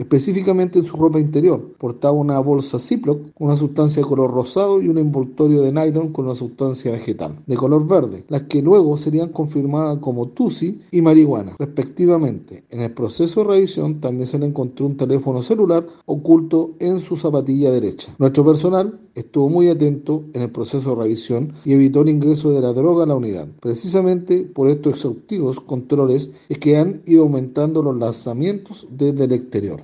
específicamente en su ropa interior. Portaba una bolsa Ziploc, una sustancia de color rosado y un envoltorio de nylon con una sustancia vegetal de color verde, las que luego serían confirmadas como tusi y marihuana, respectivamente. En el proceso de revisión también se le encontró un teléfono celular oculto en su zapatilla derecha. Nuestro personal estuvo muy atento en el proceso de revisión y evitó el ingreso de la droga a la unidad. Precisamente por estos exhaustivos controles es que han ido aumentando los lanzamientos desde el exterior.